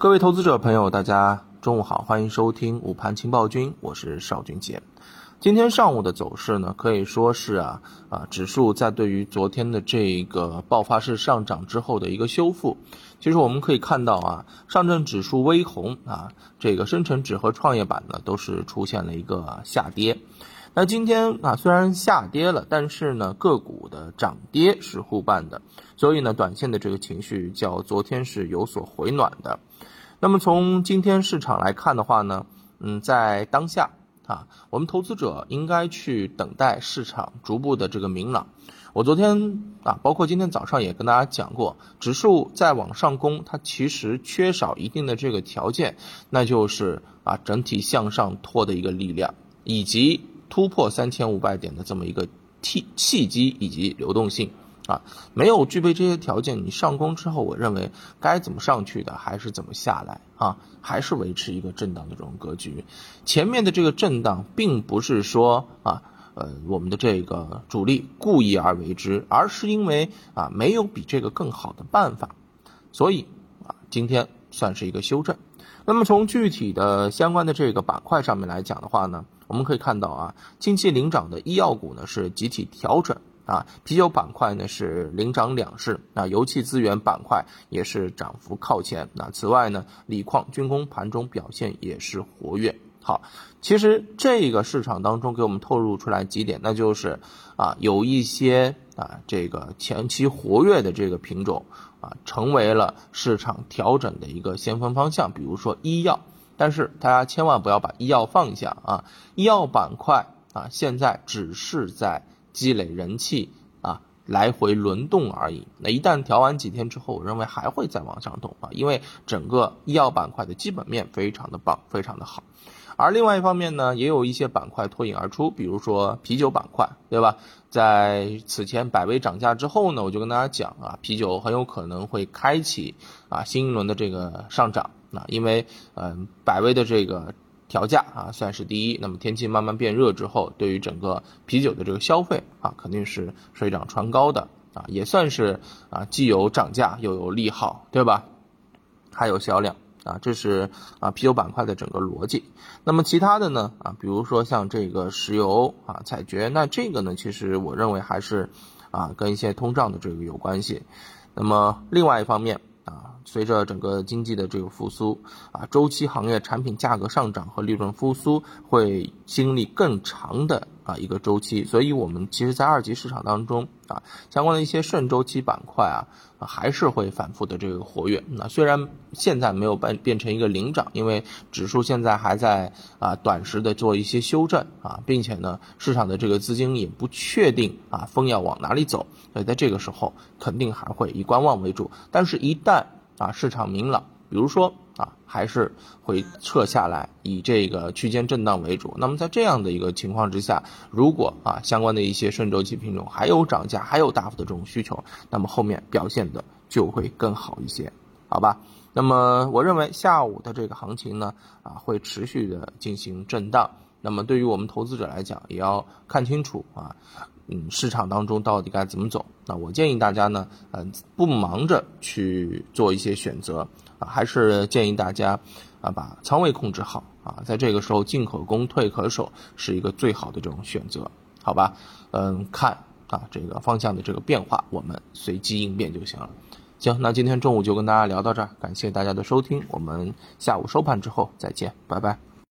各位投资者朋友，大家中午好，欢迎收听午盘情报君，我是邵军杰。今天上午的走势呢，可以说是啊啊，指数在对于昨天的这个爆发式上涨之后的一个修复。其实我们可以看到啊，上证指数微红啊，这个深成指和创业板呢都是出现了一个下跌。那今天啊虽然下跌了，但是呢个股的涨跌是互伴的，所以呢短线的这个情绪较昨天是有所回暖的。那么从今天市场来看的话呢，嗯，在当下。啊，我们投资者应该去等待市场逐步的这个明朗。我昨天啊，包括今天早上也跟大家讲过，指数在往上攻，它其实缺少一定的这个条件，那就是啊整体向上托的一个力量，以及突破三千五百点的这么一个契契机以及流动性。啊，没有具备这些条件，你上攻之后，我认为该怎么上去的还是怎么下来啊，还是维持一个震荡的这种格局。前面的这个震荡，并不是说啊，呃，我们的这个主力故意而为之，而是因为啊，没有比这个更好的办法，所以啊，今天算是一个修正。那么从具体的相关的这个板块上面来讲的话呢，我们可以看到啊，近期领涨的医药股呢是集体调整。啊，啤酒板块呢是领涨两市，啊，油气资源板块也是涨幅靠前。那此外呢，锂矿、军工盘中表现也是活跃。好，其实这个市场当中给我们透露出来几点，那就是啊，有一些啊这个前期活跃的这个品种啊，成为了市场调整的一个先锋方向。比如说医药，但是大家千万不要把医药放下啊，医药板块啊，现在只是在。积累人气啊，来回轮动而已。那一旦调完几天之后，我认为还会再往上动啊，因为整个医药板块的基本面非常的棒，非常的好。而另外一方面呢，也有一些板块脱颖而出，比如说啤酒板块，对吧？在此前百威涨价之后呢，我就跟大家讲啊，啤酒很有可能会开启啊新一轮的这个上涨啊，因为嗯百威的这个。调价啊，算是第一。那么天气慢慢变热之后，对于整个啤酒的这个消费啊，肯定是水涨船高的啊，也算是啊，既有涨价又有利好，对吧？还有销量啊，这是啊啤酒板块的整个逻辑。那么其他的呢啊，比如说像这个石油啊、采掘，那这个呢，其实我认为还是啊跟一些通胀的这个有关系。那么另外一方面。啊随着整个经济的这个复苏啊，周期行业产品价格上涨和利润复苏会经历更长的啊一个周期，所以我们其实，在二级市场当中啊，相关的一些顺周期板块啊，还是会反复的这个活跃。那虽然现在没有变变成一个领涨，因为指数现在还在啊短时的做一些修正啊，并且呢，市场的这个资金也不确定啊风要往哪里走，所以在这个时候肯定还会以观望为主。但是，一旦啊，市场明朗，比如说啊，还是会撤下来，以这个区间震荡为主。那么在这样的一个情况之下，如果啊相关的一些顺周期品种还有涨价，还有大幅的这种需求，那么后面表现的就会更好一些，好吧？那么我认为下午的这个行情呢，啊会持续的进行震荡。那么对于我们投资者来讲，也要看清楚啊。嗯，市场当中到底该怎么走？那我建议大家呢，嗯，不忙着去做一些选择啊，还是建议大家啊，把仓位控制好啊，在这个时候进可攻，退可守，是一个最好的这种选择，好吧？嗯，看啊这个方向的这个变化，我们随机应变就行了。行，那今天中午就跟大家聊到这儿，感谢大家的收听，我们下午收盘之后再见，拜拜。